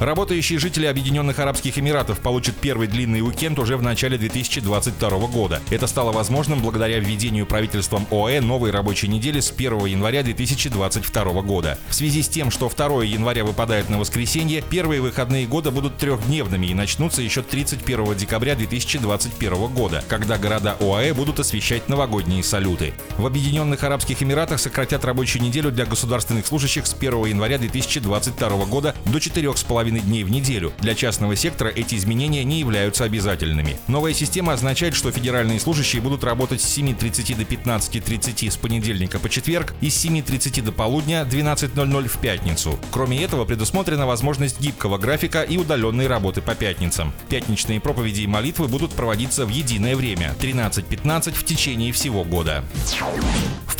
Работающие жители Объединенных Арабских Эмиратов получат первый длинный уикенд уже в начале 2022 года. Это стало возможным благодаря введению правительством ОАЭ новой рабочей недели с 1 января 2022 года. В связи с тем, что 2 января выпадает на воскресенье, первые выходные года будут трехдневными и начнутся еще 31 декабря 2021 года, когда города ОАЭ будут освещать новогодние салюты. В Объединенных Арабских Эмиратах сократят рабочую неделю для государственных служащих с 1 января 2022 года до 4,5 половиной дней в неделю. Для частного сектора эти изменения не являются обязательными. Новая система означает, что федеральные служащие будут работать с 7.30 до 15.30 с понедельника по четверг и с 7.30 до полудня 12.00 в пятницу. Кроме этого, предусмотрена возможность гибкого графика и удаленной работы по пятницам. Пятничные проповеди и молитвы будут проводиться в единое время 13.15 в течение всего года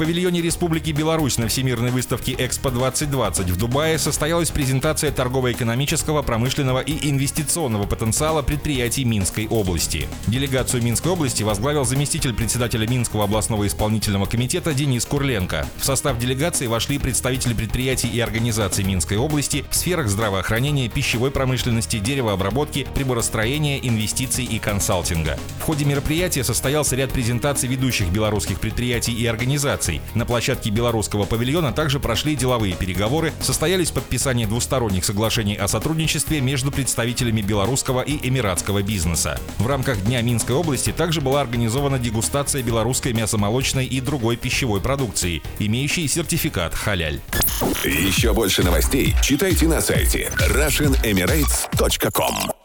павильоне Республики Беларусь на Всемирной выставке Экспо-2020 в Дубае состоялась презентация торгово-экономического, промышленного и инвестиционного потенциала предприятий Минской области. Делегацию Минской области возглавил заместитель председателя Минского областного исполнительного комитета Денис Курленко. В состав делегации вошли представители предприятий и организаций Минской области в сферах здравоохранения, пищевой промышленности, деревообработки, приборостроения, инвестиций и консалтинга. В ходе мероприятия состоялся ряд презентаций ведущих белорусских предприятий и организаций, делегаций. На площадке белорусского павильона также прошли деловые переговоры, состоялись подписание двусторонних соглашений о сотрудничестве между представителями белорусского и эмиратского бизнеса. В рамках Дня Минской области также была организована дегустация белорусской мясомолочной и другой пищевой продукции, имеющей сертификат «Халяль». Еще больше новостей читайте на сайте RussianEmirates.com